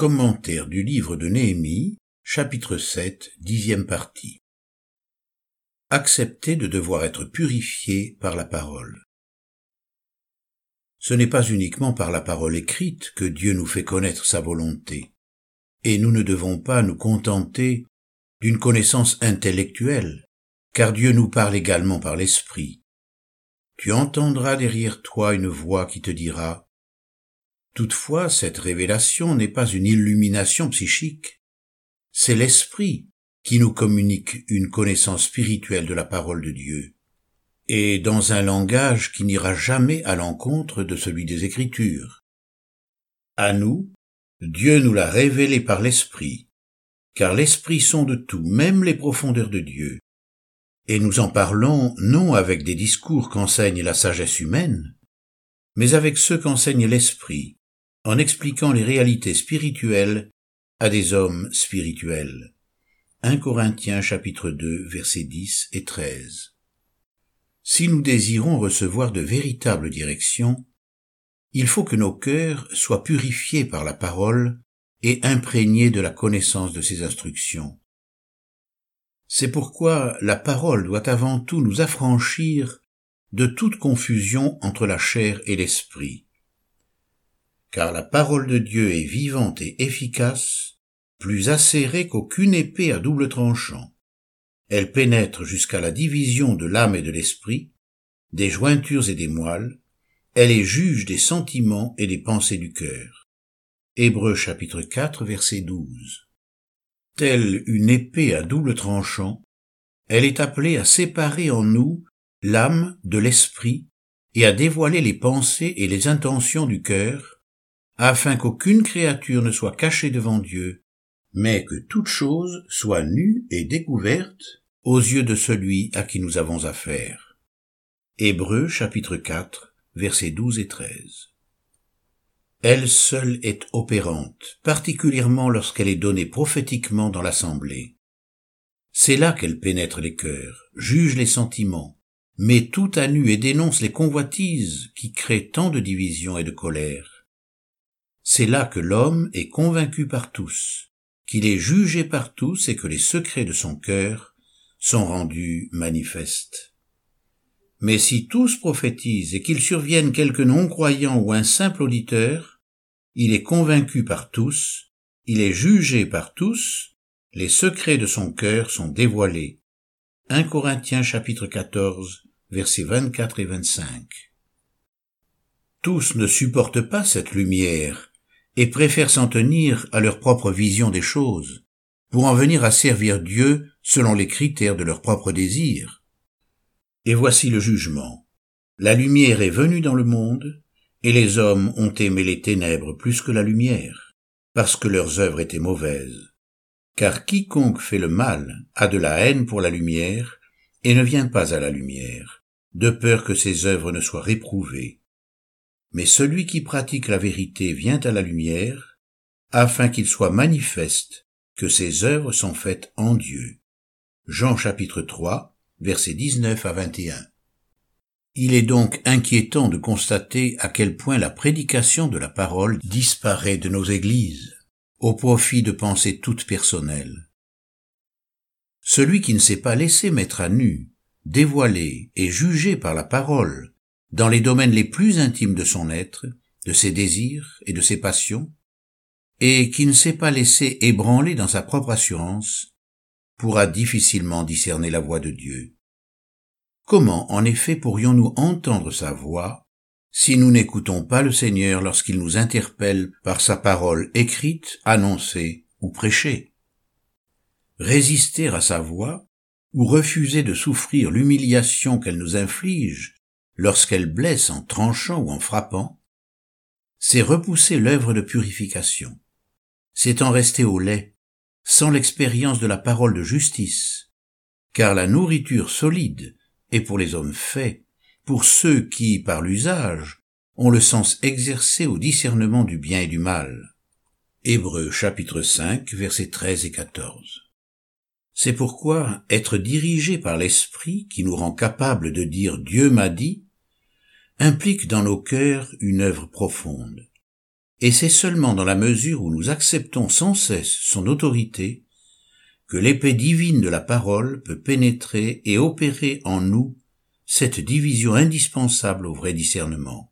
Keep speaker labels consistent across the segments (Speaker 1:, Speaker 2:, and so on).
Speaker 1: Commentaire du livre de Néhémie, chapitre 7, dixième partie. Accepter de devoir être purifié par la parole. Ce n'est pas uniquement par la parole écrite que Dieu nous fait connaître sa volonté, et nous ne devons pas nous contenter d'une connaissance intellectuelle, car Dieu nous parle également par l'Esprit. Tu entendras derrière toi une voix qui te dira Toutefois, cette révélation n'est pas une illumination psychique, c'est l'Esprit qui nous communique une connaissance spirituelle de la parole de Dieu, et dans un langage qui n'ira jamais à l'encontre de celui des Écritures. À nous, Dieu nous l'a révélé par l'Esprit, car l'Esprit sonde tout, même les profondeurs de Dieu, et nous en parlons non avec des discours qu'enseigne la sagesse humaine, mais avec ceux qu'enseigne l'Esprit, en expliquant les réalités spirituelles à des hommes spirituels. 1 Corinthiens chapitre 2 versets 10 et 13. Si nous désirons recevoir de véritables directions, il faut que nos cœurs soient purifiés par la parole et imprégnés de la connaissance de ses instructions. C'est pourquoi la parole doit avant tout nous affranchir de toute confusion entre la chair et l'esprit car la parole de Dieu est vivante et efficace, plus acérée qu'aucune épée à double tranchant. Elle pénètre jusqu'à la division de l'âme et de l'esprit, des jointures et des moelles, elle est juge des sentiments et des pensées du cœur. Hébreux chapitre 4 verset 12. Telle une épée à double tranchant, elle est appelée à séparer en nous l'âme de l'esprit et à dévoiler les pensées et les intentions du cœur, afin qu'aucune créature ne soit cachée devant Dieu, mais que toute chose soit nue et découverte aux yeux de celui à qui nous avons affaire. Hébreux chapitre 4 versets 12 et 13. Elle seule est opérante, particulièrement lorsqu'elle est donnée prophétiquement dans l'assemblée. C'est là qu'elle pénètre les cœurs, juge les sentiments, met tout à nu et dénonce les convoitises qui créent tant de divisions et de colère c'est là que l'homme est convaincu par tous, qu'il est jugé par tous et que les secrets de son cœur sont rendus manifestes. Mais si tous prophétisent et qu'il survienne quelque non-croyant ou un simple auditeur, il est convaincu par tous, il est jugé par tous, les secrets de son cœur sont dévoilés. 1 Corinthiens chapitre 14 versets 24 et 25. Tous ne supportent pas cette lumière, et préfèrent s'en tenir à leur propre vision des choses, pour en venir à servir Dieu selon les critères de leur propre désir. Et voici le jugement. La lumière est venue dans le monde, et les hommes ont aimé les ténèbres plus que la lumière, parce que leurs œuvres étaient mauvaises. Car quiconque fait le mal a de la haine pour la lumière, et ne vient pas à la lumière, de peur que ses œuvres ne soient réprouvées mais celui qui pratique la vérité vient à la lumière, afin qu'il soit manifeste que ses œuvres sont faites en Dieu. Jean chapitre 3, versets 19 à 21. Il est donc inquiétant de constater à quel point la prédication de la parole disparaît de nos églises, au profit de pensées toutes personnelles. Celui qui ne s'est pas laissé mettre à nu, dévoilé et jugé par la parole, dans les domaines les plus intimes de son être, de ses désirs et de ses passions, et qui ne s'est pas laissé ébranler dans sa propre assurance, pourra difficilement discerner la voix de Dieu. Comment, en effet, pourrions-nous entendre sa voix si nous n'écoutons pas le Seigneur lorsqu'il nous interpelle par sa parole écrite, annoncée ou prêchée? Résister à sa voix, ou refuser de souffrir l'humiliation qu'elle nous inflige lorsqu'elle blesse en tranchant ou en frappant, c'est repousser l'œuvre de purification. C'est en rester au lait, sans l'expérience de la parole de justice, car la nourriture solide est pour les hommes faits, pour ceux qui, par l'usage, ont le sens exercé au discernement du bien et du mal. Hébreux chapitre 5 versets 13 et 14. C'est pourquoi être dirigé par l'Esprit qui nous rend capable de dire Dieu m'a dit implique dans nos cœurs une œuvre profonde. et c'est seulement dans la mesure où nous acceptons sans cesse son autorité que l'épée divine de la parole peut pénétrer et opérer en nous cette division indispensable au vrai discernement.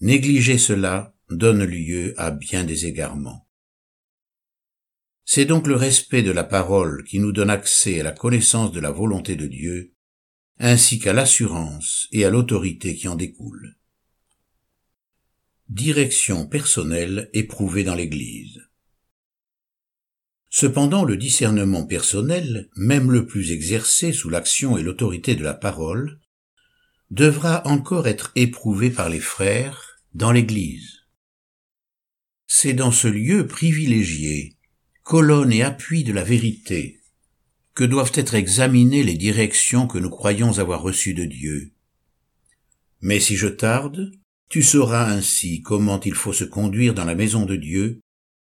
Speaker 1: Négliger cela donne lieu à bien des égarements. C'est donc le respect de la parole qui nous donne accès à la connaissance de la volonté de Dieu, ainsi qu'à l'assurance et à l'autorité qui en découle. Direction personnelle éprouvée dans l'Église. Cependant, le discernement personnel, même le plus exercé sous l'action et l'autorité de la parole, devra encore être éprouvé par les frères dans l'Église. C'est dans ce lieu privilégié, colonne et appui de la vérité, que doivent être examinées les directions que nous croyons avoir reçues de Dieu. Mais si je tarde, tu sauras ainsi comment il faut se conduire dans la maison de Dieu,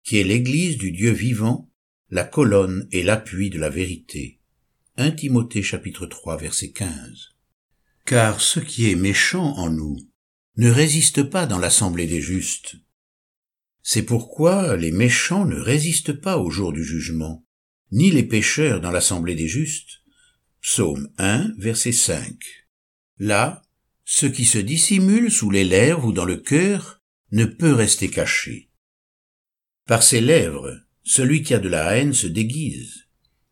Speaker 1: qui est l'Église du Dieu vivant, la colonne et l'appui de la vérité. 1 Timothée chapitre 3 verset 15. Car ce qui est méchant en nous ne résiste pas dans l'assemblée des justes. C'est pourquoi les méchants ne résistent pas au jour du jugement, ni les pécheurs dans l'assemblée des justes. Psaume 1 verset 5. Là, ce qui se dissimule sous les lèvres ou dans le cœur ne peut rester caché. Par ses lèvres, celui qui a de la haine se déguise,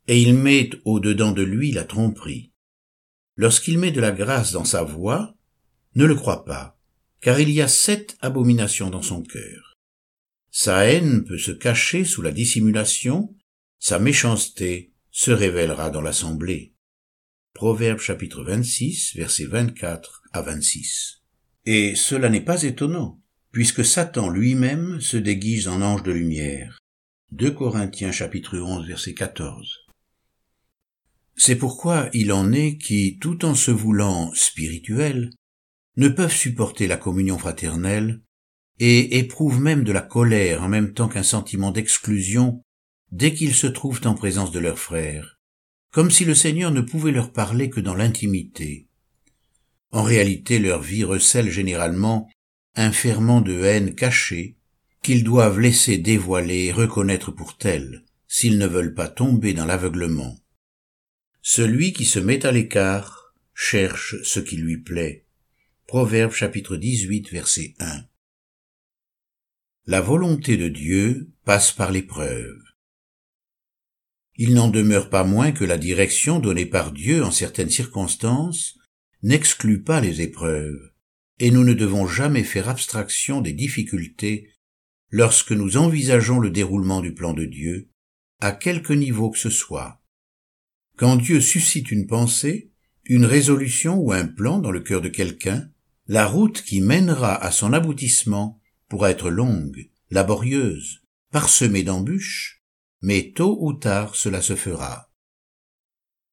Speaker 1: et il met au-dedans de lui la tromperie. Lorsqu'il met de la grâce dans sa voix, ne le crois pas, car il y a sept abominations dans son cœur. Sa haine peut se cacher sous la dissimulation, sa méchanceté se révélera dans l'assemblée. Proverbe chapitre 26, versets 24 à 26. Et cela n'est pas étonnant, puisque Satan lui-même se déguise en ange de lumière. 2 Corinthiens chapitre 11 verset 14. C'est pourquoi il en est qui, tout en se voulant spirituels, ne peuvent supporter la communion fraternelle et éprouvent même de la colère en même temps qu'un sentiment d'exclusion dès qu'ils se trouvent en présence de leurs frères, comme si le Seigneur ne pouvait leur parler que dans l'intimité. En réalité, leur vie recèle généralement un ferment de haine caché qu'ils doivent laisser dévoiler et reconnaître pour tel, s'ils ne veulent pas tomber dans l'aveuglement. Celui qui se met à l'écart cherche ce qui lui plaît. Proverbe chapitre 18 verset 1. La volonté de Dieu passe par l'épreuve. Il n'en demeure pas moins que la direction donnée par Dieu en certaines circonstances n'exclut pas les épreuves, et nous ne devons jamais faire abstraction des difficultés lorsque nous envisageons le déroulement du plan de Dieu, à quelque niveau que ce soit. Quand Dieu suscite une pensée, une résolution ou un plan dans le cœur de quelqu'un, la route qui mènera à son aboutissement pourra être longue, laborieuse, parsemée d'embûches, mais tôt ou tard cela se fera.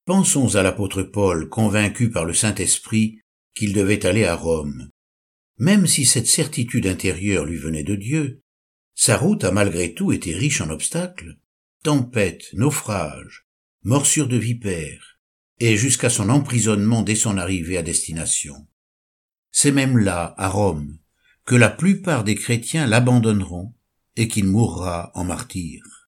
Speaker 1: Pensons à l'apôtre Paul convaincu par le Saint-Esprit qu'il devait aller à Rome. Même si cette certitude intérieure lui venait de Dieu, sa route a malgré tout été riche en obstacles, tempêtes, naufrages, morsures de vipères, et jusqu'à son emprisonnement dès son arrivée à destination. C'est même là, à Rome, que la plupart des chrétiens l'abandonneront et qu'il mourra en martyr.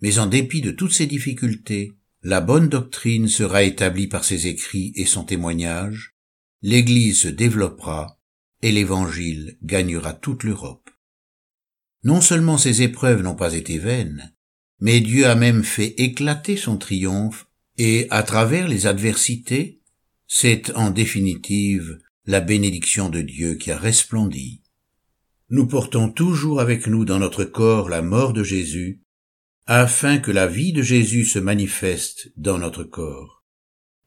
Speaker 1: Mais en dépit de toutes ces difficultés, la bonne doctrine sera établie par ses écrits et son témoignage, l'Église se développera et l'Évangile gagnera toute l'Europe. Non seulement ces épreuves n'ont pas été vaines, mais Dieu a même fait éclater son triomphe, et à travers les adversités, c'est en définitive la bénédiction de Dieu qui a resplendi. Nous portons toujours avec nous dans notre corps la mort de Jésus, afin que la vie de Jésus se manifeste dans notre corps.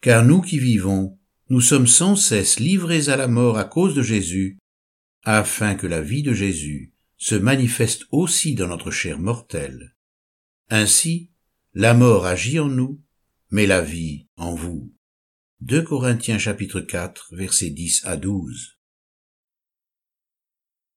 Speaker 1: Car nous qui vivons, nous sommes sans cesse livrés à la mort à cause de Jésus, afin que la vie de Jésus se manifeste aussi dans notre chair mortelle. Ainsi, la mort agit en nous, mais la vie en vous. 2 Corinthiens chapitre 4 versets 10 à 12.